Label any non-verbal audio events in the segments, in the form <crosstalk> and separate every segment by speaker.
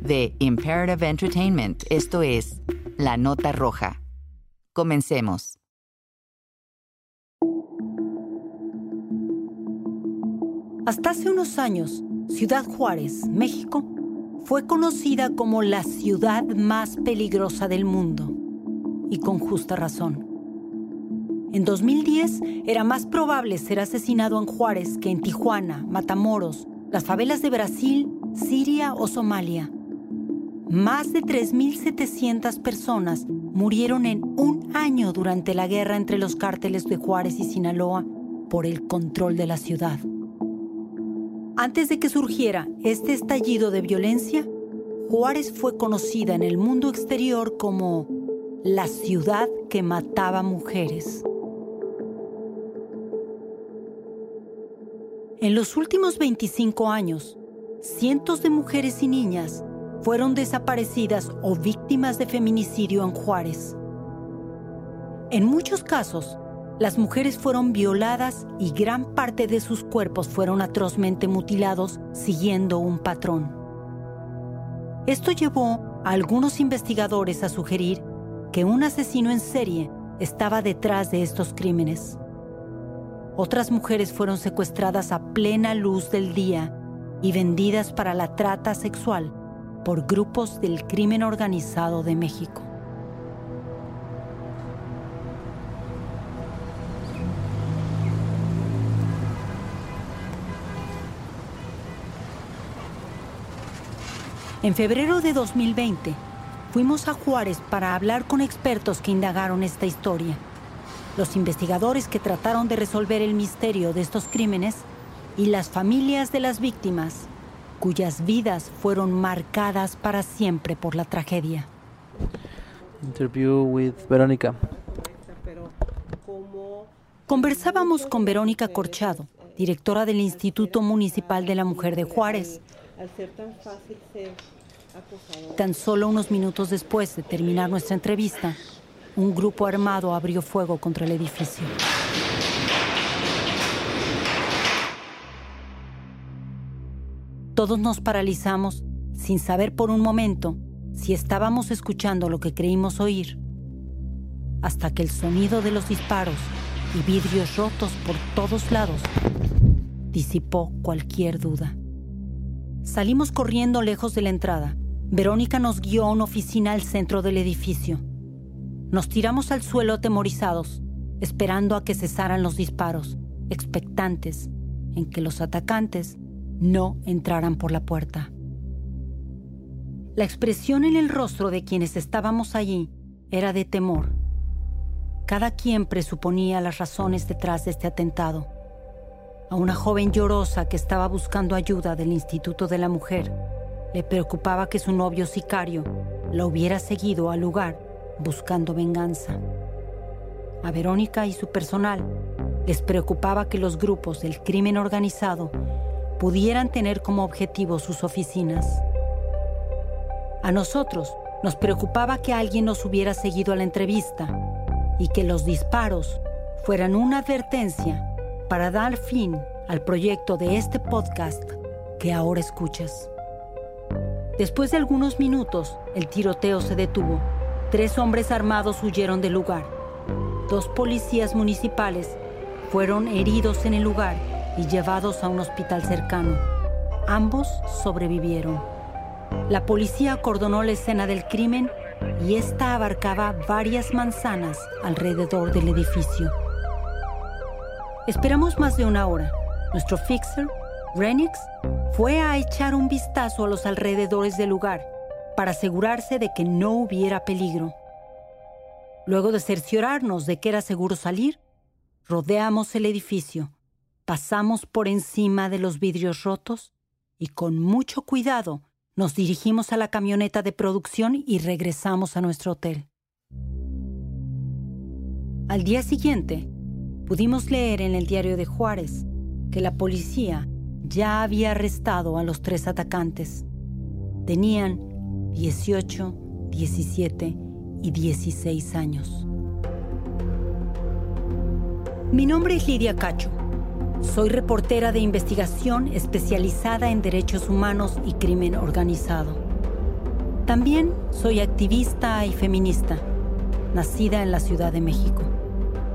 Speaker 1: de Imperative Entertainment, esto es La Nota Roja. Comencemos.
Speaker 2: Hasta hace unos años, Ciudad Juárez, México, fue conocida como la ciudad más peligrosa del mundo, y con justa razón. En 2010 era más probable ser asesinado en Juárez que en Tijuana, Matamoros, las favelas de Brasil, Siria o Somalia. Más de 3.700 personas murieron en un año durante la guerra entre los cárteles de Juárez y Sinaloa por el control de la ciudad. Antes de que surgiera este estallido de violencia, Juárez fue conocida en el mundo exterior como la ciudad que mataba mujeres. En los últimos 25 años, cientos de mujeres y niñas fueron desaparecidas o víctimas de feminicidio en Juárez. En muchos casos, las mujeres fueron violadas y gran parte de sus cuerpos fueron atrozmente mutilados siguiendo un patrón. Esto llevó a algunos investigadores a sugerir que un asesino en serie estaba detrás de estos crímenes. Otras mujeres fueron secuestradas a plena luz del día y vendidas para la trata sexual por grupos del crimen organizado de México. En febrero de 2020, fuimos a Juárez para hablar con expertos que indagaron esta historia. Los investigadores que trataron de resolver el misterio de estos crímenes y las familias de las víctimas cuyas vidas fueron marcadas para siempre por la tragedia.
Speaker 3: Interview with Verónica.
Speaker 2: Conversábamos con Verónica Corchado, directora del Instituto Municipal de la Mujer de Juárez. Tan solo unos minutos después de terminar nuestra entrevista, un grupo armado abrió fuego contra el edificio. Todos nos paralizamos sin saber por un momento si estábamos escuchando lo que creímos oír, hasta que el sonido de los disparos y vidrios rotos por todos lados disipó cualquier duda. Salimos corriendo lejos de la entrada. Verónica nos guió a una oficina al centro del edificio. Nos tiramos al suelo atemorizados, esperando a que cesaran los disparos, expectantes en que los atacantes no entraran por la puerta. La expresión en el rostro de quienes estábamos allí era de temor. Cada quien presuponía las razones detrás de este atentado. A una joven llorosa que estaba buscando ayuda del Instituto de la Mujer, le preocupaba que su novio sicario la hubiera seguido al lugar buscando venganza. A Verónica y su personal les preocupaba que los grupos del crimen organizado pudieran tener como objetivo sus oficinas. A nosotros nos preocupaba que alguien nos hubiera seguido a la entrevista y que los disparos fueran una advertencia para dar fin al proyecto de este podcast que ahora escuchas. Después de algunos minutos, el tiroteo se detuvo. Tres hombres armados huyeron del lugar. Dos policías municipales fueron heridos en el lugar y llevados a un hospital cercano. Ambos sobrevivieron. La policía acordonó la escena del crimen y esta abarcaba varias manzanas alrededor del edificio. Esperamos más de una hora. Nuestro fixer, Renix, fue a echar un vistazo a los alrededores del lugar para asegurarse de que no hubiera peligro. Luego de cerciorarnos de que era seguro salir, rodeamos el edificio, pasamos por encima de los vidrios rotos y con mucho cuidado nos dirigimos a la camioneta de producción y regresamos a nuestro hotel. Al día siguiente, pudimos leer en el diario de Juárez que la policía ya había arrestado a los tres atacantes. Tenían 18, 17 y 16 años. Mi nombre es Lidia Cacho. Soy reportera de investigación especializada en derechos humanos y crimen organizado. También soy activista y feminista, nacida en la Ciudad de México.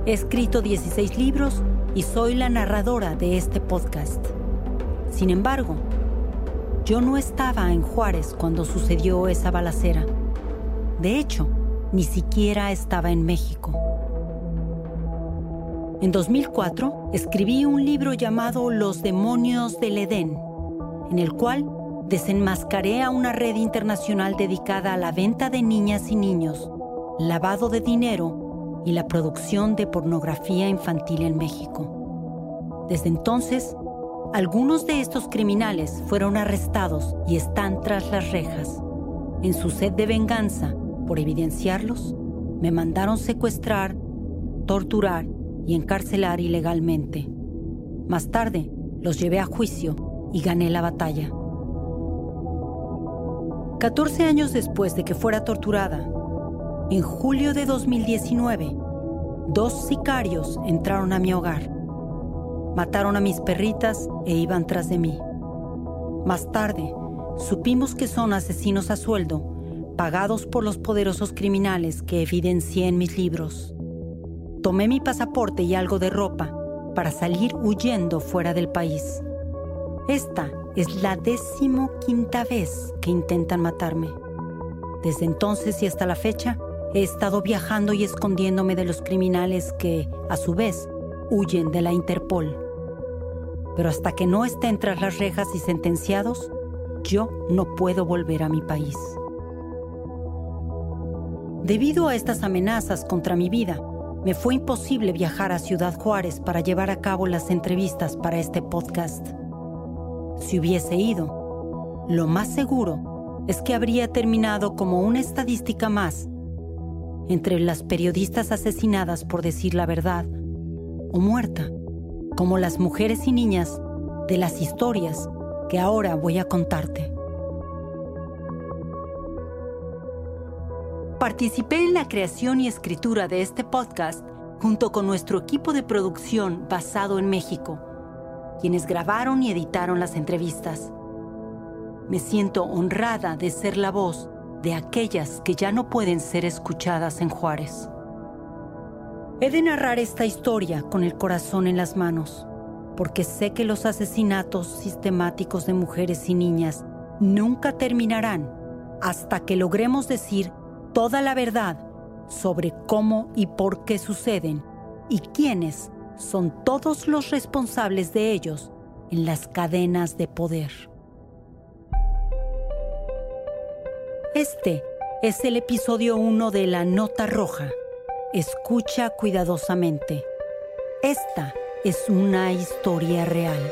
Speaker 2: He escrito 16 libros y soy la narradora de este podcast. Sin embargo, yo no estaba en Juárez cuando sucedió esa balacera. De hecho, ni siquiera estaba en México. En 2004 escribí un libro llamado Los demonios del Edén, en el cual desenmascaré a una red internacional dedicada a la venta de niñas y niños, lavado de dinero y la producción de pornografía infantil en México. Desde entonces, algunos de estos criminales fueron arrestados y están tras las rejas. En su sed de venganza por evidenciarlos, me mandaron secuestrar, torturar y encarcelar ilegalmente. Más tarde, los llevé a juicio y gané la batalla. 14 años después de que fuera torturada, en julio de 2019, dos sicarios entraron a mi hogar Mataron a mis perritas e iban tras de mí. Más tarde, supimos que son asesinos a sueldo, pagados por los poderosos criminales que evidencié en mis libros. Tomé mi pasaporte y algo de ropa para salir huyendo fuera del país. Esta es la decimoquinta vez que intentan matarme. Desde entonces y hasta la fecha, he estado viajando y escondiéndome de los criminales que, a su vez, huyen de la Interpol pero hasta que no estén tras las rejas y sentenciados, yo no puedo volver a mi país. Debido a estas amenazas contra mi vida, me fue imposible viajar a Ciudad Juárez para llevar a cabo las entrevistas para este podcast. Si hubiese ido, lo más seguro es que habría terminado como una estadística más entre las periodistas asesinadas por decir la verdad o muerta como las mujeres y niñas de las historias que ahora voy a contarte. Participé en la creación y escritura de este podcast junto con nuestro equipo de producción basado en México, quienes grabaron y editaron las entrevistas. Me siento honrada de ser la voz de aquellas que ya no pueden ser escuchadas en Juárez. He de narrar esta historia con el corazón en las manos, porque sé que los asesinatos sistemáticos de mujeres y niñas nunca terminarán hasta que logremos decir toda la verdad sobre cómo y por qué suceden y quiénes son todos los responsables de ellos en las cadenas de poder. Este es el episodio 1 de La Nota Roja Escucha cuidadosamente. Esta es una historia real.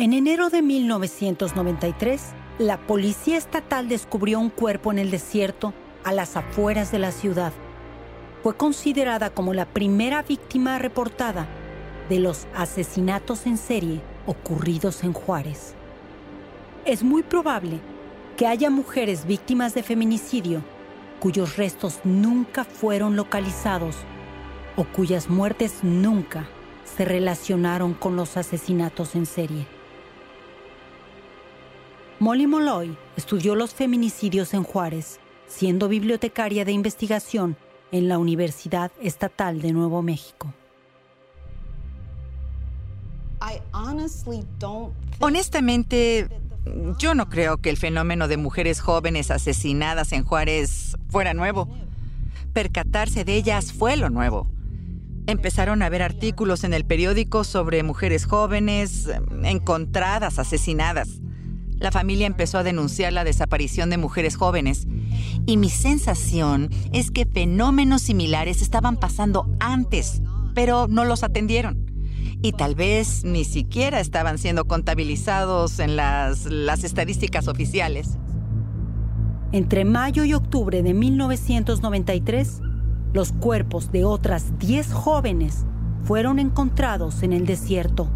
Speaker 2: En enero de 1993, la Policía Estatal descubrió un cuerpo en el desierto a las afueras de la ciudad. Fue considerada como la primera víctima reportada de los asesinatos en serie ocurridos en Juárez. Es muy probable que haya mujeres víctimas de feminicidio cuyos restos nunca fueron localizados o cuyas muertes nunca se relacionaron con los asesinatos en serie. Molly Molloy estudió los feminicidios en Juárez, siendo bibliotecaria de investigación en la Universidad Estatal de Nuevo México.
Speaker 1: Honestamente, yo no creo que el fenómeno de mujeres jóvenes asesinadas en Juárez fuera nuevo. Percatarse de ellas fue lo nuevo. Empezaron a haber artículos en el periódico sobre mujeres jóvenes encontradas asesinadas. La familia empezó a denunciar la desaparición de mujeres jóvenes y mi sensación es que fenómenos similares estaban pasando antes, pero no los atendieron. Y tal vez ni siquiera estaban siendo contabilizados en las, las estadísticas oficiales.
Speaker 2: Entre mayo y octubre de 1993, los cuerpos de otras 10 jóvenes fueron encontrados en el desierto.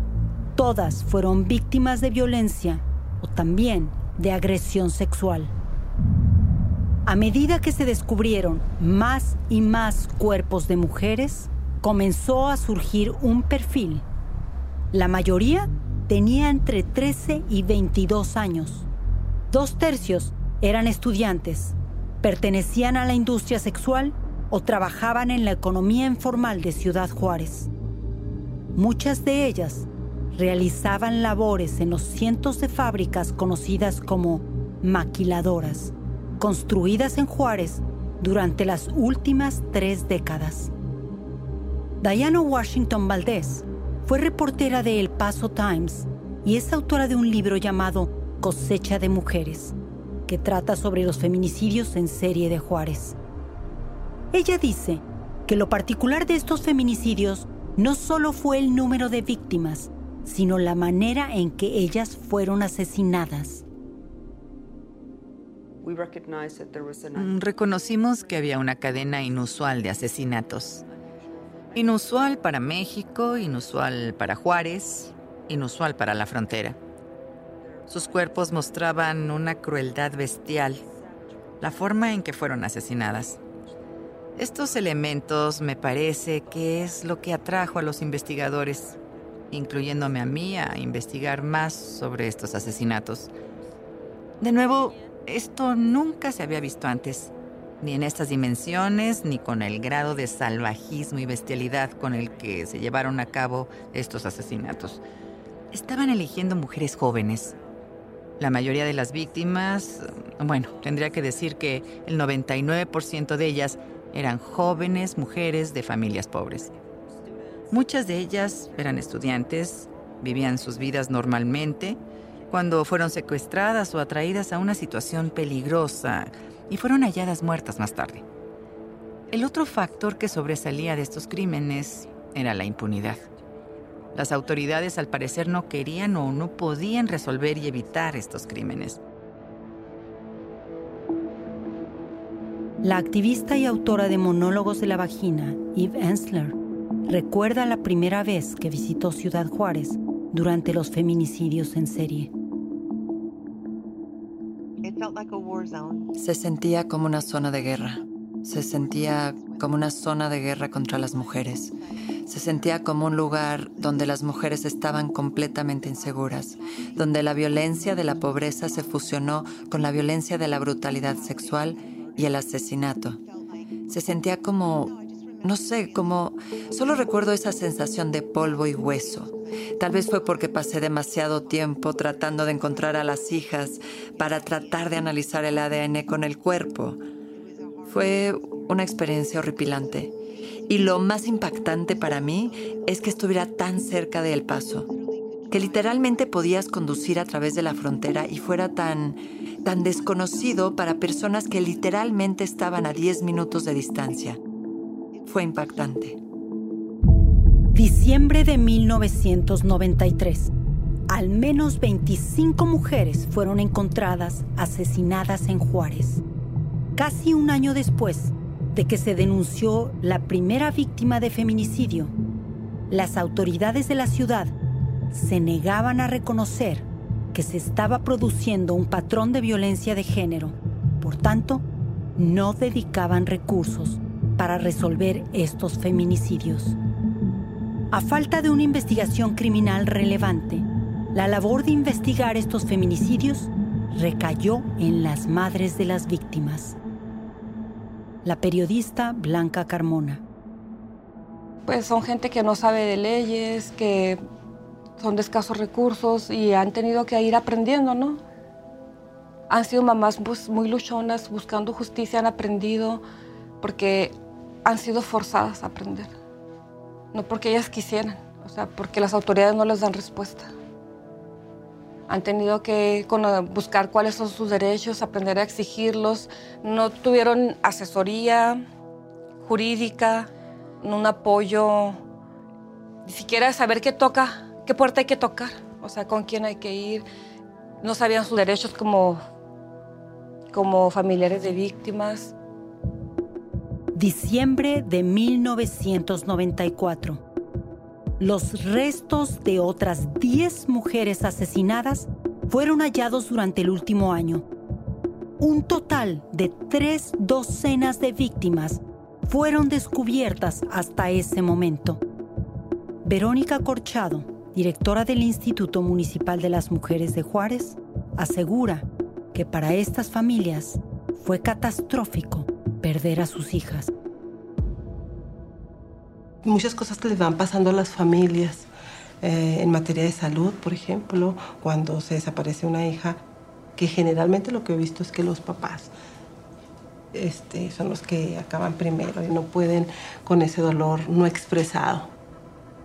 Speaker 2: Todas fueron víctimas de violencia o también de agresión sexual. A medida que se descubrieron más y más cuerpos de mujeres, comenzó a surgir un perfil. La mayoría tenía entre 13 y 22 años. Dos tercios eran estudiantes, pertenecían a la industria sexual o trabajaban en la economía informal de Ciudad Juárez. Muchas de ellas realizaban labores en los cientos de fábricas conocidas como maquiladoras, construidas en Juárez durante las últimas tres décadas. Diana Washington Valdés fue reportera de El Paso Times y es autora de un libro llamado Cosecha de Mujeres, que trata sobre los feminicidios en serie de Juárez. Ella dice que lo particular de estos feminicidios no solo fue el número de víctimas, sino la manera en que ellas fueron asesinadas.
Speaker 1: Mm, Reconocimos que había una cadena inusual de asesinatos. Inusual para México, inusual para Juárez, inusual para la frontera. Sus cuerpos mostraban una crueldad bestial, la forma en que fueron asesinadas. Estos elementos me parece que es lo que atrajo a los investigadores, incluyéndome a mí, a investigar más sobre estos asesinatos. De nuevo, esto nunca se había visto antes, ni en estas dimensiones, ni con el grado de salvajismo y bestialidad con el que se llevaron a cabo estos asesinatos. Estaban eligiendo mujeres jóvenes. La mayoría de las víctimas, bueno, tendría que decir que el 99% de ellas eran jóvenes mujeres de familias pobres. Muchas de ellas eran estudiantes, vivían sus vidas normalmente, cuando fueron secuestradas o atraídas a una situación peligrosa y fueron halladas muertas más tarde. El otro factor que sobresalía de estos crímenes era la impunidad. Las autoridades al parecer no querían o no podían resolver y evitar estos crímenes.
Speaker 2: La activista y autora de Monólogos de la Vagina, Eve Ensler, recuerda la primera vez que visitó Ciudad Juárez durante los feminicidios en serie.
Speaker 4: Se sentía como una zona de guerra. Se sentía como una zona de guerra contra las mujeres. Se sentía como un lugar donde las mujeres estaban completamente inseguras, donde la violencia de la pobreza se fusionó con la violencia de la brutalidad sexual y el asesinato. Se sentía como no sé, como solo recuerdo esa sensación de polvo y hueso. Tal vez fue porque pasé demasiado tiempo tratando de encontrar a las hijas para tratar de analizar el ADN con el cuerpo. Fue una experiencia horripilante. Y lo más impactante para mí es que estuviera tan cerca de Paso, que literalmente podías conducir a través de la frontera y fuera tan, tan desconocido para personas que literalmente estaban a 10 minutos de distancia. Fue impactante.
Speaker 2: Diciembre de 1993. Al menos 25 mujeres fueron encontradas asesinadas en Juárez. Casi un año después de que se denunció la primera víctima de feminicidio, las autoridades de la ciudad se negaban a reconocer que se estaba produciendo un patrón de violencia de género. Por tanto, no dedicaban recursos para resolver estos feminicidios. A falta de una investigación criminal relevante, la labor de investigar estos feminicidios recayó en las madres de las víctimas. La periodista Blanca Carmona.
Speaker 5: Pues son gente que no sabe de leyes, que son de escasos recursos y han tenido que ir aprendiendo, ¿no? Han sido mamás pues, muy luchonas, buscando justicia, han aprendido porque han sido forzadas a aprender no porque ellas quisieran, o sea, porque las autoridades no les dan respuesta. Han tenido que buscar cuáles son sus derechos, aprender a exigirlos. No tuvieron asesoría jurídica, un apoyo, ni siquiera saber qué toca, qué puerta hay que tocar, o sea, con quién hay que ir. No sabían sus derechos como, como familiares de víctimas.
Speaker 2: Diciembre de 1994. Los restos de otras 10 mujeres asesinadas fueron hallados durante el último año. Un total de tres docenas de víctimas fueron descubiertas hasta ese momento. Verónica Corchado, directora del Instituto Municipal de las Mujeres de Juárez, asegura que para estas familias fue catastrófico perder a sus hijas.
Speaker 6: Muchas cosas que les van pasando a las familias eh, en materia de salud, por ejemplo, cuando se desaparece una hija, que generalmente lo que he visto es que los papás este, son los que acaban primero y no pueden con ese dolor no expresado.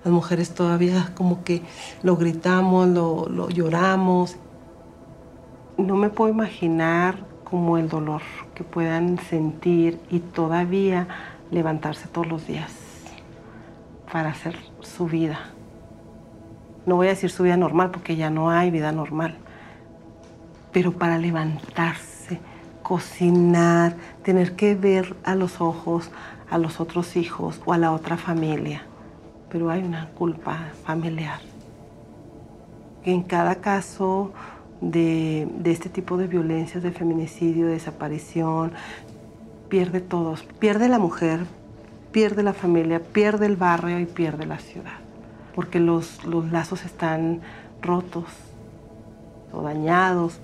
Speaker 6: Las mujeres todavía como que lo gritamos, lo, lo lloramos. No me puedo imaginar como el dolor que puedan sentir y todavía levantarse todos los días para hacer su vida. No voy a decir su vida normal porque ya no hay vida normal, pero para levantarse, cocinar, tener que ver a los ojos a los otros hijos o a la otra familia. Pero hay una culpa familiar. En cada caso de, este tipo de violencias, de feminicidio, de desaparición, pierde todos. Pierde la mujer, pierde la familia, pierde el barrio y pierde la ciudad. Porque los, los lazos están rotos o dañados.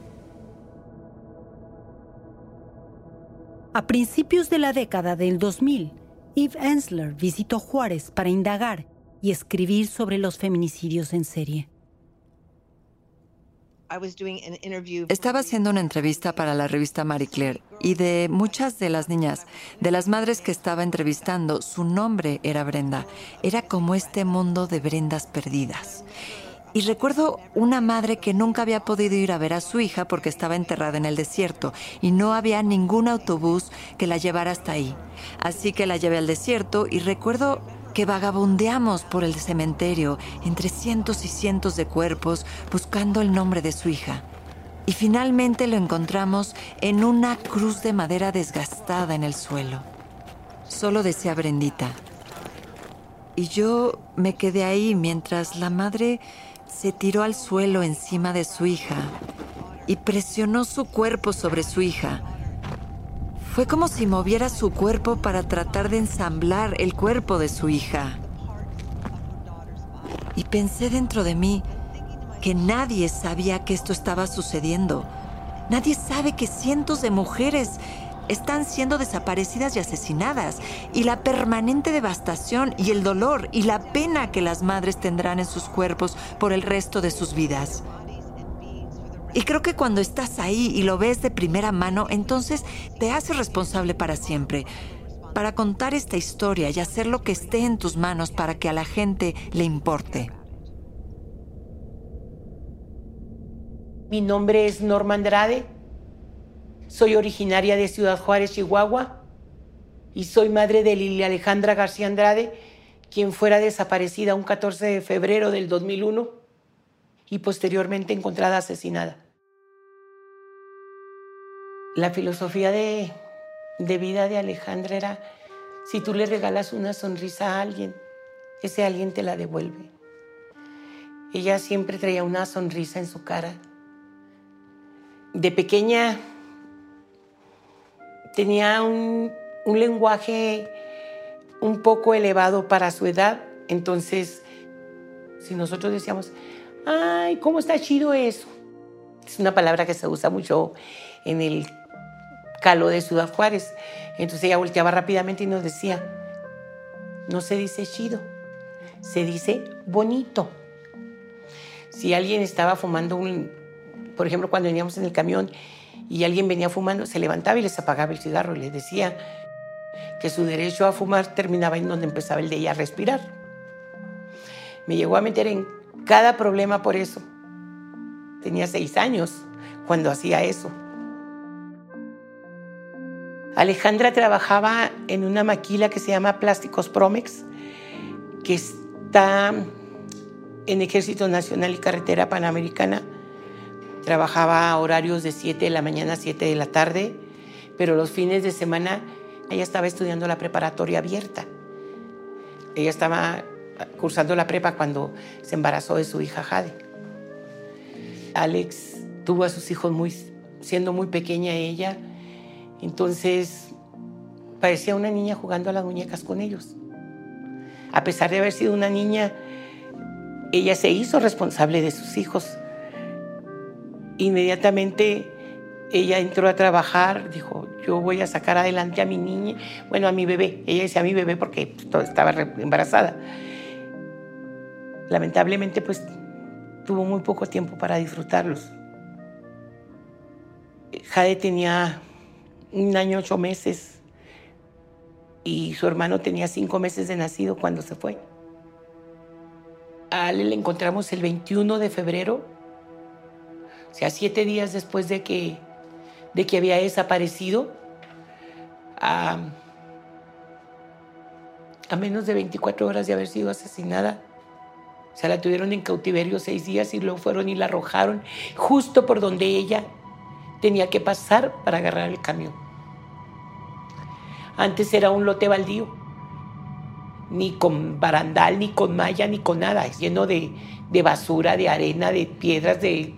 Speaker 2: A principios de la década del 2000, Eve Ensler visitó Juárez para indagar y escribir sobre los feminicidios en serie.
Speaker 4: Estaba haciendo una entrevista para la revista Marie Claire y de muchas de las niñas, de las madres que estaba entrevistando, su nombre era Brenda. Era como este mundo de Brendas perdidas. Y recuerdo una madre que nunca había podido ir a ver a su hija porque estaba enterrada en el desierto y no había ningún autobús que la llevara hasta ahí. Así que la llevé al desierto y recuerdo que vagabundeamos por el cementerio entre cientos y cientos de cuerpos buscando el nombre de su hija. Y finalmente lo encontramos en una cruz de madera desgastada en el suelo. Solo decía Brendita. Y yo me quedé ahí mientras la madre se tiró al suelo encima de su hija y presionó su cuerpo sobre su hija fue como si moviera su cuerpo para tratar de ensamblar el cuerpo de su hija. Y pensé dentro de mí que nadie sabía que esto estaba sucediendo. Nadie sabe que cientos de mujeres están siendo desaparecidas y asesinadas, y la permanente devastación y el dolor y la pena que las madres tendrán en sus cuerpos por el resto de sus vidas. Y creo que cuando estás ahí y lo ves de primera mano, entonces te haces responsable para siempre, para contar esta historia y hacer lo que esté en tus manos para que a la gente le importe.
Speaker 7: Mi nombre es Norma Andrade, soy originaria de Ciudad Juárez, Chihuahua, y soy madre de Lilia Alejandra García Andrade, quien fuera desaparecida un 14 de febrero del 2001 y posteriormente encontrada asesinada. La filosofía de, de vida de Alejandra era, si tú le regalas una sonrisa a alguien, ese alguien te la devuelve. Ella siempre traía una sonrisa en su cara. De pequeña tenía un, un lenguaje un poco elevado para su edad, entonces si nosotros decíamos, ay, ¿cómo está chido eso? Es una palabra que se usa mucho en el Calo de Ciudad Juárez. Entonces ella volteaba rápidamente y nos decía, no se dice chido, se dice bonito. Si alguien estaba fumando un, por ejemplo, cuando veníamos en el camión y alguien venía fumando, se levantaba y les apagaba el cigarro y les decía que su derecho a fumar terminaba en donde empezaba el de ella a respirar. Me llegó a meter en cada problema por eso. Tenía seis años cuando hacía eso. Alejandra trabajaba en una maquila que se llama Plásticos Promex, que está en Ejército Nacional y Carretera Panamericana. Trabajaba a horarios de 7 de la mañana a 7 de la tarde, pero los fines de semana ella estaba estudiando la preparatoria abierta. Ella estaba cursando la prepa cuando se embarazó de su hija Jade. Alex tuvo a sus hijos muy, siendo muy pequeña ella, entonces, parecía una niña jugando a las muñecas con ellos. A pesar de haber sido una niña, ella se hizo responsable de sus hijos. Inmediatamente ella entró a trabajar, dijo, yo voy a sacar adelante a mi niña, bueno, a mi bebé. Ella decía a mi bebé porque estaba embarazada. Lamentablemente, pues tuvo muy poco tiempo para disfrutarlos. Jade tenía un año ocho meses y su hermano tenía cinco meses de nacido cuando se fue. A Ale le encontramos el 21 de febrero, o sea, siete días después de que, de que había desaparecido, a, a menos de 24 horas de haber sido asesinada. O sea, la tuvieron en cautiverio seis días y luego fueron y la arrojaron justo por donde ella tenía que pasar para agarrar el camión. Antes era un lote baldío, ni con barandal, ni con malla, ni con nada, lleno de, de basura, de arena, de piedras, de...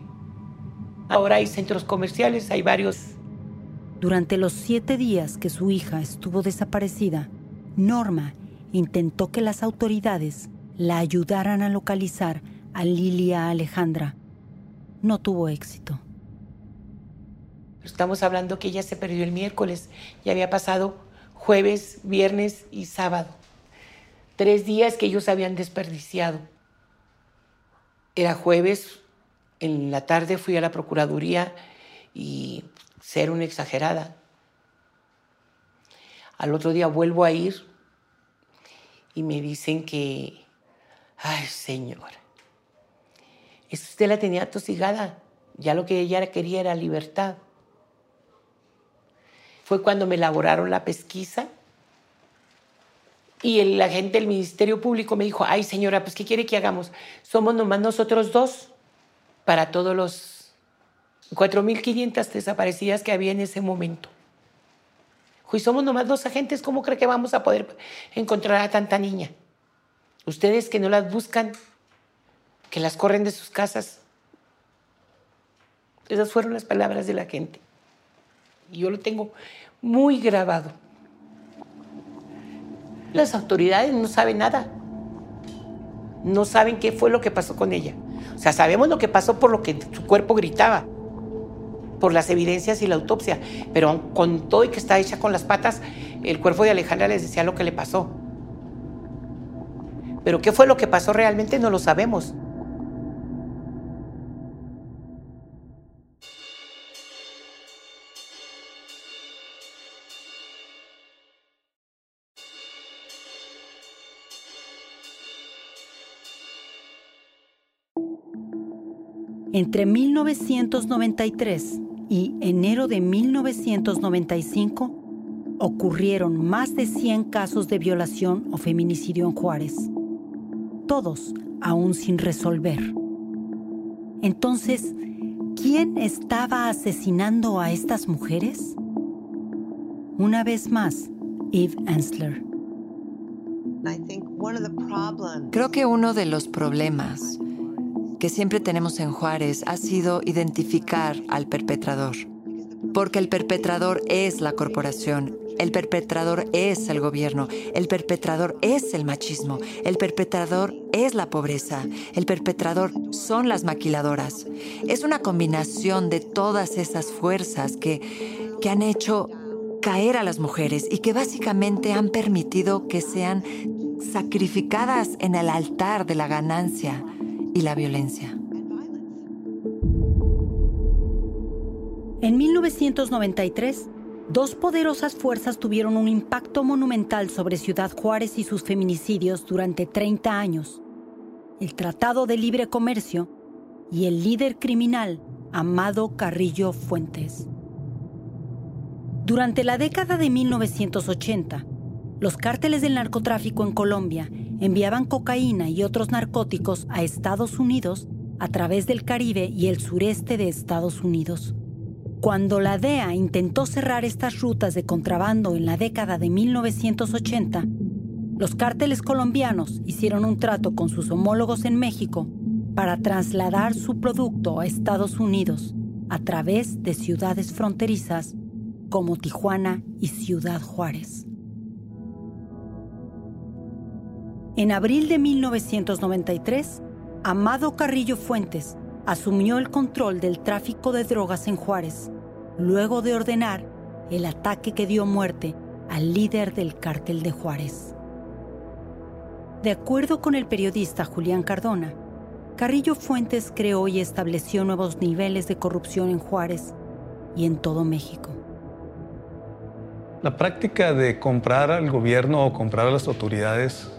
Speaker 7: Ahora hay centros comerciales, hay varios.
Speaker 2: Durante los siete días que su hija estuvo desaparecida, Norma intentó que las autoridades la ayudaran a localizar a Lilia Alejandra. No tuvo éxito.
Speaker 7: Estamos hablando que ella se perdió el miércoles y había pasado jueves, viernes y sábado. Tres días que ellos habían desperdiciado. Era jueves, en la tarde fui a la Procuraduría y ser una exagerada. Al otro día vuelvo a ir y me dicen que, ay señor, usted la tenía tosigada, ya lo que ella quería era libertad fue cuando me elaboraron la pesquisa y el agente del Ministerio Público me dijo, ay señora, pues ¿qué quiere que hagamos? Somos nomás nosotros dos para todos los 4.500 desaparecidas que había en ese momento. Y somos nomás dos agentes, ¿cómo cree que vamos a poder encontrar a tanta niña? Ustedes que no las buscan, que las corren de sus casas. Esas fueron las palabras de la gente. Yo lo tengo muy grabado. Las autoridades no saben nada. No saben qué fue lo que pasó con ella. O sea, sabemos lo que pasó por lo que su cuerpo gritaba. por las evidencias y la autopsia, pero con todo y que está hecha con las patas, el cuerpo de Alejandra les decía lo que le pasó. Pero qué fue lo que pasó realmente no lo sabemos.
Speaker 2: Entre 1993 y enero de 1995 ocurrieron más de 100 casos de violación o feminicidio en Juárez, todos aún sin resolver. Entonces, ¿quién estaba asesinando a estas mujeres? Una vez más, Eve Ensler.
Speaker 4: Creo que uno de los problemas que siempre tenemos en Juárez ha sido identificar al perpetrador. Porque el perpetrador es la corporación, el perpetrador es el gobierno, el perpetrador es el machismo, el perpetrador es la pobreza, el perpetrador son las maquiladoras. Es una combinación de todas esas fuerzas que, que han hecho caer a las mujeres y que básicamente han permitido que sean sacrificadas en el altar de la ganancia y la violencia.
Speaker 2: En 1993, dos poderosas fuerzas tuvieron un impacto monumental sobre Ciudad Juárez y sus feminicidios durante 30 años. El Tratado de Libre Comercio y el líder criminal Amado Carrillo Fuentes. Durante la década de 1980, los cárteles del narcotráfico en Colombia enviaban cocaína y otros narcóticos a Estados Unidos a través del Caribe y el sureste de Estados Unidos. Cuando la DEA intentó cerrar estas rutas de contrabando en la década de 1980, los cárteles colombianos hicieron un trato con sus homólogos en México para trasladar su producto a Estados Unidos a través de ciudades fronterizas como Tijuana y Ciudad Juárez. En abril de 1993, Amado Carrillo Fuentes asumió el control del tráfico de drogas en Juárez, luego de ordenar el ataque que dio muerte al líder del cártel de Juárez. De acuerdo con el periodista Julián Cardona, Carrillo Fuentes creó y estableció nuevos niveles de corrupción en Juárez y en todo México.
Speaker 8: La práctica de comprar al gobierno o comprar a las autoridades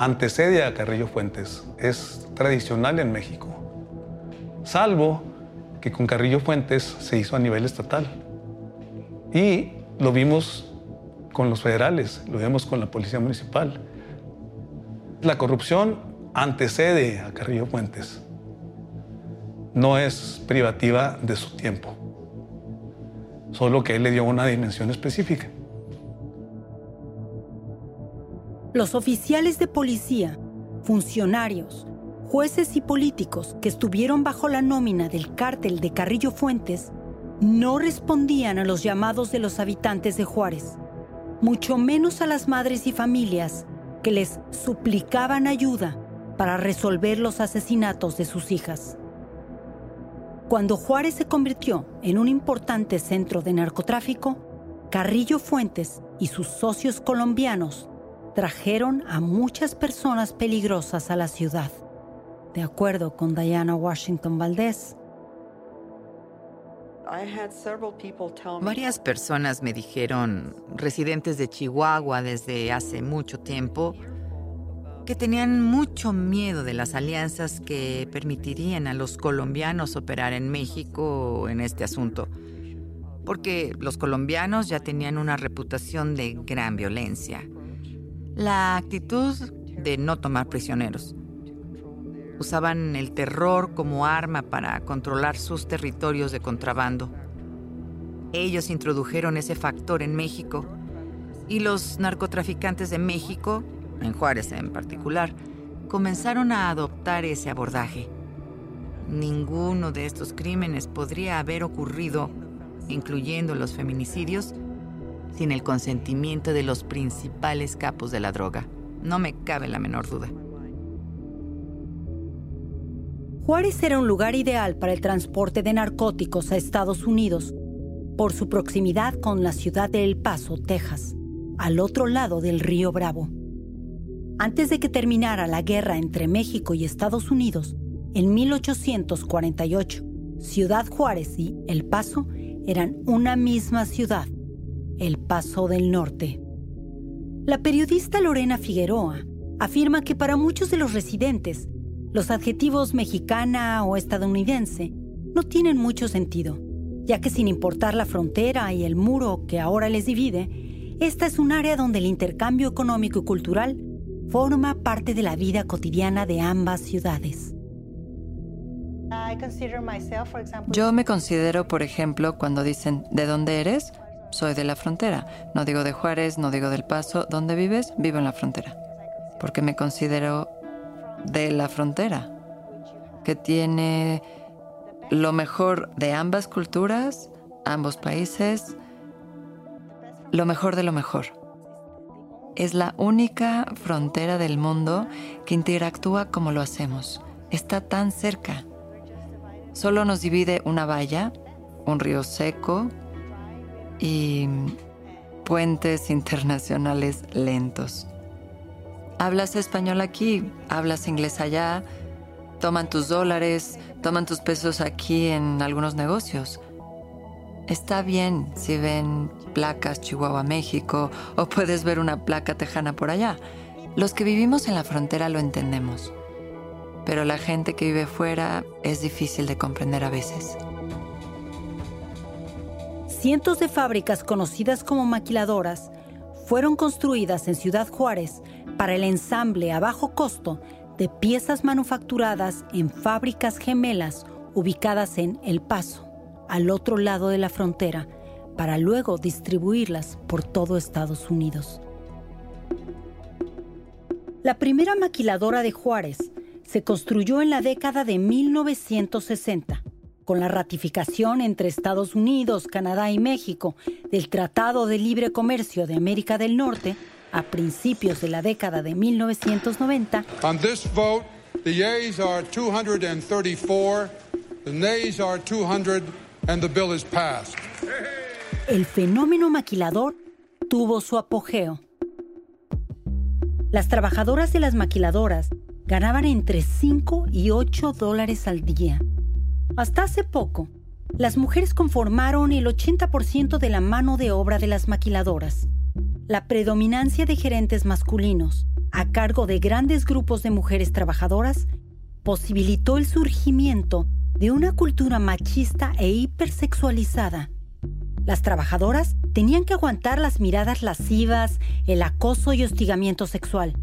Speaker 8: antecede a Carrillo Fuentes, es tradicional en México, salvo que con Carrillo Fuentes se hizo a nivel estatal. Y lo vimos con los federales, lo vemos con la Policía Municipal. La corrupción antecede a Carrillo Fuentes, no es privativa de su tiempo, solo que él le dio una dimensión específica.
Speaker 2: Los oficiales de policía, funcionarios, jueces y políticos que estuvieron bajo la nómina del cártel de Carrillo Fuentes no respondían a los llamados de los habitantes de Juárez, mucho menos a las madres y familias que les suplicaban ayuda para resolver los asesinatos de sus hijas. Cuando Juárez se convirtió en un importante centro de narcotráfico, Carrillo Fuentes y sus socios colombianos trajeron a muchas personas peligrosas a la ciudad, de acuerdo con Diana Washington Valdés.
Speaker 1: Varias personas me dijeron, residentes de Chihuahua desde hace mucho tiempo, que tenían mucho miedo de las alianzas que permitirían a los colombianos operar en México en este asunto, porque los colombianos ya tenían una reputación de gran violencia la actitud de no tomar prisioneros. Usaban el terror como arma para controlar sus territorios de contrabando. Ellos introdujeron ese factor en México y los narcotraficantes de México, en Juárez en particular, comenzaron a adoptar ese abordaje. Ninguno de estos crímenes podría haber ocurrido, incluyendo los feminicidios, sin el consentimiento de los principales capos de la droga. No me cabe la menor duda.
Speaker 2: Juárez era un lugar ideal para el transporte de narcóticos a Estados Unidos por su proximidad con la ciudad de El Paso, Texas, al otro lado del río Bravo. Antes de que terminara la guerra entre México y Estados Unidos, en 1848, Ciudad Juárez y El Paso eran una misma ciudad, El Paso del Norte. La periodista Lorena Figueroa afirma que para muchos de los residentes, los adjetivos mexicana o estadounidense no tienen mucho sentido, ya que sin importar la frontera y el muro que ahora les divide, esta es un área donde el intercambio económico y cultural forma parte de la vida cotidiana de ambas ciudades.
Speaker 4: Yo me considero, por ejemplo, cuando dicen ¿de dónde eres? Soy de la frontera. No digo de Juárez, no digo del Paso. ¿Dónde vives? Vivo en la frontera. Porque me considero de la frontera, que tiene lo mejor de ambas culturas, ambos países, lo mejor de lo mejor. Es la única frontera del mundo que interactúa como lo hacemos. Está tan cerca. Solo nos divide una valla, un río seco y puentes internacionales lentos. Hablas español aquí, hablas inglés allá, toman tus dólares, toman tus pesos aquí en algunos negocios. Está bien si ven placas Chihuahua, México, o puedes ver una placa tejana por allá. Los que vivimos en la frontera lo entendemos pero la gente que vive fuera es difícil de comprender a veces.
Speaker 2: Cientos de fábricas conocidas como maquiladoras fueron construidas en Ciudad Juárez para el ensamble a bajo costo de piezas manufacturadas en fábricas gemelas ubicadas en El Paso, al otro lado de la frontera, para luego distribuirlas por todo Estados Unidos. La primera maquiladora de Juárez se construyó en la década de 1960, con la ratificación entre Estados Unidos, Canadá y México del Tratado de Libre Comercio de América del Norte a principios de la década de 1990.
Speaker 9: On this vote, the yeas are 234, the nays are 200, and the bill is passed.
Speaker 2: El fenómeno maquilador tuvo su apogeo. Las trabajadoras de las maquiladoras ganaban entre 5 y 8 dólares al día. Hasta hace poco, las mujeres conformaron el 80% de la mano de obra de las maquiladoras. La predominancia de gerentes masculinos a cargo de grandes grupos de mujeres trabajadoras posibilitó el surgimiento de una cultura machista e hipersexualizada. Las trabajadoras tenían que aguantar las miradas lascivas, el acoso y hostigamiento sexual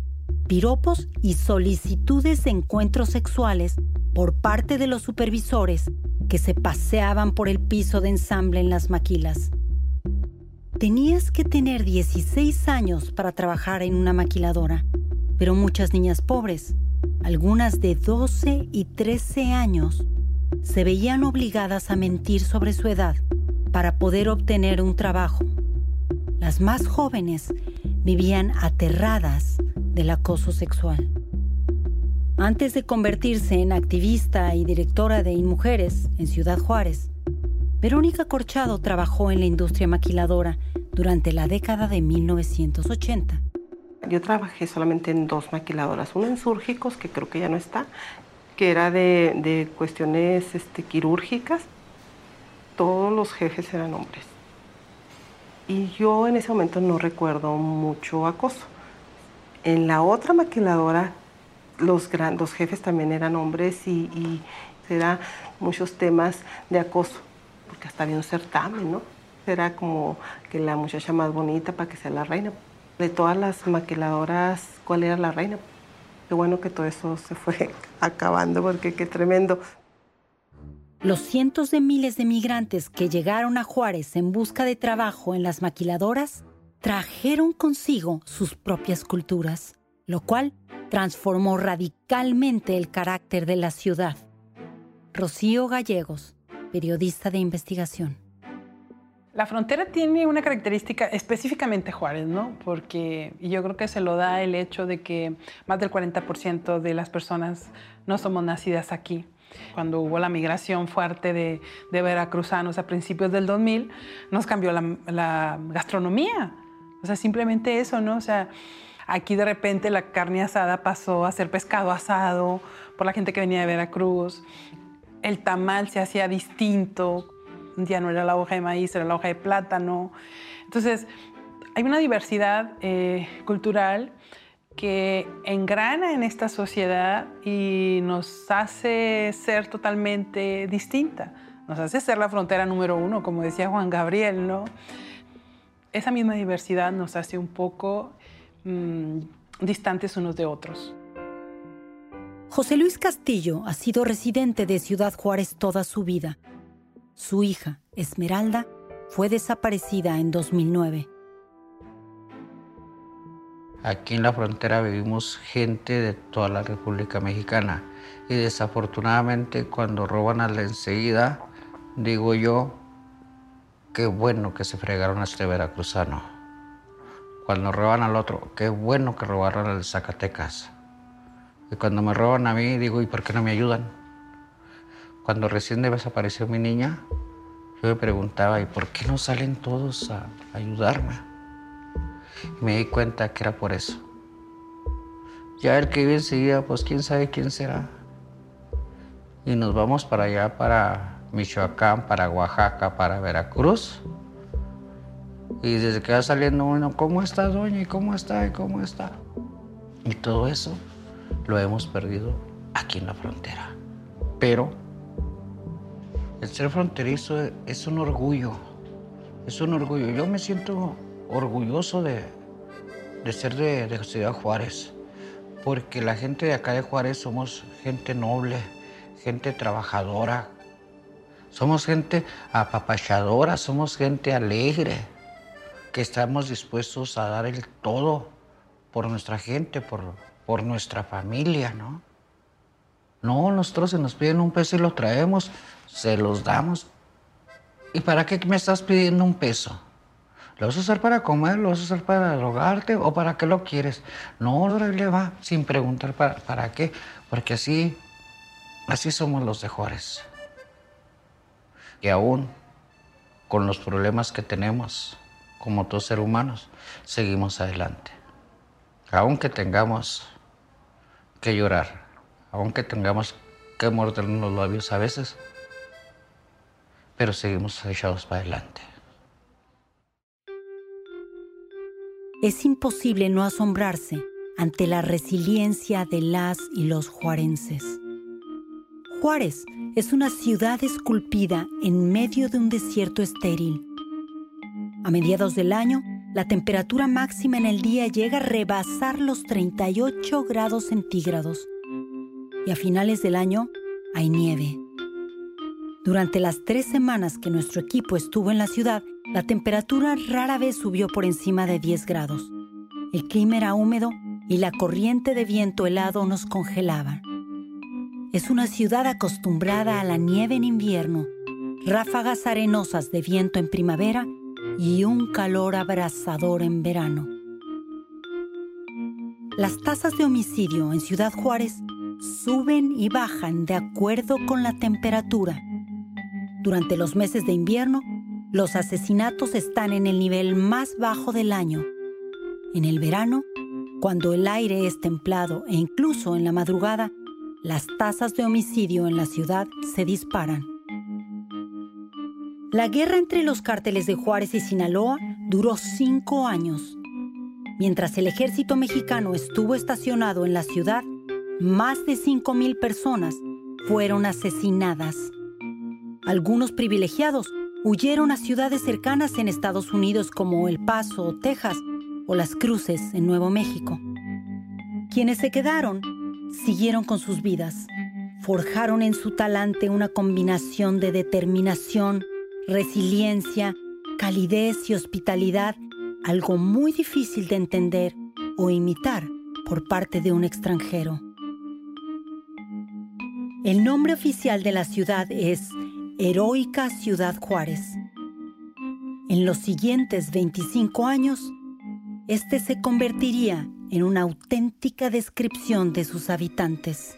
Speaker 2: piropos y solicitudes de encuentros sexuales por parte de los supervisores que se paseaban por el piso de ensamble en las maquilas. Tenías que tener 16 años para trabajar en una maquiladora, pero muchas niñas pobres, algunas de 12 y 13 años, se veían obligadas a mentir sobre su edad para poder obtener un trabajo. Las más jóvenes vivían aterradas del acoso sexual. Antes de convertirse en activista y directora de InMujeres en Ciudad Juárez, Verónica Corchado trabajó en la industria maquiladora durante la década de 1980.
Speaker 6: Yo trabajé solamente en dos maquiladoras, una en Súrgicos, que creo que ya no está, que era de, cuestiones este, quirúrgicas. Todos los jefes eran hombres. Y yo en ese momento no recuerdo mucho acoso. En la otra maquiladora, los, los jefes también eran hombres y, y era muchos temas de acoso, porque hasta había un certamen, ¿no? Era como que la muchacha más bonita para que sea la reina. De todas las maquiladoras, ¿cuál era la reina? Qué bueno que todo eso se fue <laughs> acabando, porque qué tremendo.
Speaker 2: Los cientos de miles de migrantes que llegaron a Juárez en busca de trabajo en las maquiladoras trajeron consigo sus propias culturas, lo cual transformó radicalmente el carácter de la ciudad. Rocío Gallegos, periodista de investigación.
Speaker 10: La frontera tiene una característica específicamente Juárez, ¿no? Porque yo creo que se lo da el hecho de que más del 40% de las personas no somos nacidas aquí. Cuando hubo la migración fuerte de, de veracruzanos a principios del 2000, nos cambió la, la gastronomía. O sea, simplemente eso, ¿no? O sea, aquí de repente la carne asada pasó a ser pescado asado por la gente que venía de Veracruz. El tamal se hacía distinto. Ya no era la hoja de maíz, era la hoja de plátano. Entonces, hay una diversidad eh, cultural que engrana en esta sociedad y nos hace ser totalmente distinta. Nos hace ser la frontera número uno, como decía Juan Gabriel, ¿no? Esa misma diversidad nos hace un poco mmm, distantes unos de otros.
Speaker 2: José Luis Castillo ha sido residente de Ciudad Juárez toda su vida. Su hija, Esmeralda, fue desaparecida en 2009.
Speaker 11: Aquí en la frontera vivimos gente de toda la República Mexicana y desafortunadamente cuando roban a la enseguida, digo yo, qué bueno que se fregaron a este veracruzano. Cuando roban al otro, qué bueno que robaron al Zacatecas. Y cuando me roban a mí, digo, ¿y por qué no me ayudan? Cuando recién desapareció mi niña, yo me preguntaba, ¿y por qué no salen todos a ayudarme? Me di cuenta que era por eso. Ya el que vive enseguida, pues quién sabe quién será. Y nos vamos para allá, para Michoacán, para Oaxaca, para Veracruz. Y desde que va saliendo uno, ¿cómo está, doña? ¿Y cómo está? ¿Y cómo está? Y todo eso lo hemos perdido aquí en la frontera. Pero el ser fronterizo es un orgullo. Es un orgullo. Yo me siento orgulloso de, de ser de, de, Ciudad Juárez, porque la gente de acá de Juárez somos gente noble, gente trabajadora, somos gente apapachadora, somos gente alegre, que estamos dispuestos a dar el todo por nuestra gente, por, por nuestra familia, ¿no? No, nosotros se nos piden un peso y lo traemos, se los damos. ¿Y para qué me estás pidiendo un peso? ¿Lo vas a usar para comer? ¿Lo vas a usar para drogarte? ¿O para qué lo quieres? No, le va sin preguntar para, para qué. Porque así, así somos los de Juárez. Y aún con los problemas que tenemos como todos seres humanos, seguimos adelante. Aunque tengamos que llorar, aunque tengamos que mordernos los labios a veces, pero seguimos echados para adelante.
Speaker 2: Es imposible no asombrarse ante la resiliencia de las y los juarenses. Juárez es una ciudad esculpida en medio de un desierto estéril. A mediados del año, la temperatura máxima en el día llega a rebasar los 38 grados centígrados y a finales del año hay nieve. Durante las tres semanas que nuestro equipo estuvo en la ciudad, la temperatura rara vez subió por encima de 10 grados. El clima era húmedo y la corriente de viento helado nos congelaba. Es una ciudad acostumbrada a la nieve en invierno, ráfagas arenosas de viento en primavera y un calor abrasador en verano. Las tasas de homicidio en Ciudad Juárez suben y bajan de acuerdo con la temperatura. Durante los meses de invierno, los asesinatos están en el nivel más bajo del año. En el verano, cuando el aire es templado e incluso en la madrugada, las tasas de homicidio en la ciudad se disparan. La guerra entre los cárteles de Juárez y Sinaloa duró cinco años. Mientras el ejército mexicano estuvo estacionado en la ciudad, más de 5.000 personas fueron asesinadas. Algunos privilegiados huyeron a ciudades cercanas en Estados Unidos como El Paso, Texas o Las Cruces en Nuevo México. Quienes se quedaron siguieron con sus vidas. Forjaron en su talante una combinación de determinación, resiliencia, calidez y hospitalidad, algo muy difícil de entender o imitar por parte de un extranjero. El nombre oficial de la ciudad es Heroica Ciudad Juárez. En los siguientes 25 años, este se convertiría en una auténtica descripción de sus habitantes.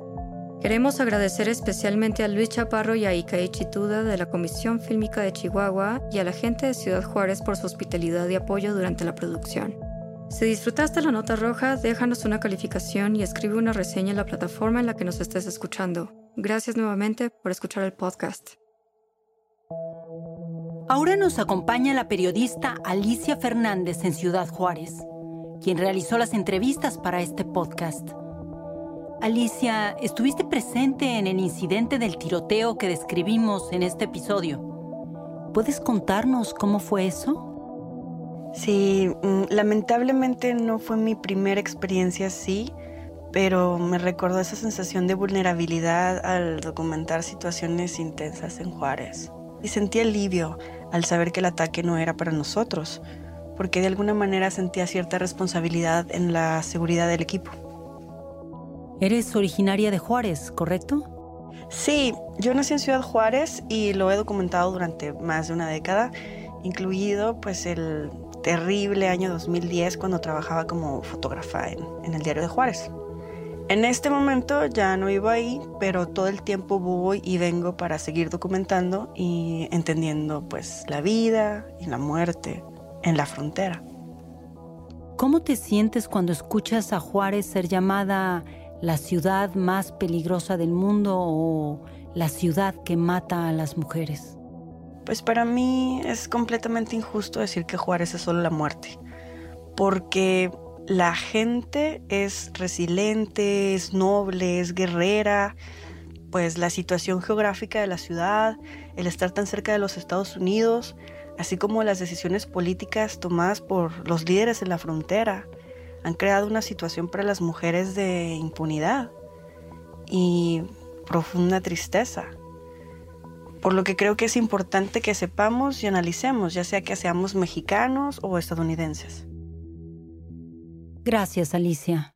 Speaker 12: Queremos agradecer especialmente a Luis Chaparro y a Ikae Chituda de la Comisión Fílmica de Chihuahua y a la gente de Ciudad Juárez por su hospitalidad y apoyo durante la producción. Si disfrutaste la nota roja, déjanos una calificación y escribe una reseña en la plataforma en la que nos estés escuchando. Gracias nuevamente por escuchar el podcast.
Speaker 2: Ahora nos acompaña la periodista Alicia Fernández en Ciudad Juárez, quien realizó las entrevistas para este podcast. Alicia, estuviste presente en el incidente del tiroteo que describimos en este episodio. ¿Puedes contarnos cómo fue eso?
Speaker 13: Sí, mm, lamentablemente no fue mi primera experiencia así, pero me recordó esa sensación de vulnerabilidad al documentar situaciones intensas en Juárez. Y sentí alivio al saber que el ataque no era para nosotros, porque de alguna manera sentía cierta responsabilidad en la seguridad del equipo.
Speaker 2: Eres originaria de Juárez, ¿correcto?
Speaker 13: Sí, yo nací en Ciudad Juárez y lo he documentado durante más de una década, incluido pues el terrible año 2010 cuando trabajaba como fotógrafa en, en el diario de Juárez. En este momento ya no vivo ahí, pero todo el tiempo voy y vengo para seguir documentando y entendiendo pues la vida y la muerte en la frontera.
Speaker 2: ¿Cómo te sientes cuando escuchas a Juárez ser llamada la ciudad más peligrosa del mundo o la ciudad que mata a las mujeres?
Speaker 13: Pues para mí es completamente injusto decir que Juárez es solo la muerte, porque la gente es resiliente, es noble, es guerrera, pues la situación geográfica de la ciudad, el estar tan cerca de los Estados Unidos, así como las decisiones políticas tomadas por los líderes en la frontera, han creado una situación para las mujeres de impunidad y profunda tristeza. Por lo que creo que es importante que sepamos y analicemos, ya sea que seamos mexicanos o estadounidenses.
Speaker 2: Gracias, Alicia.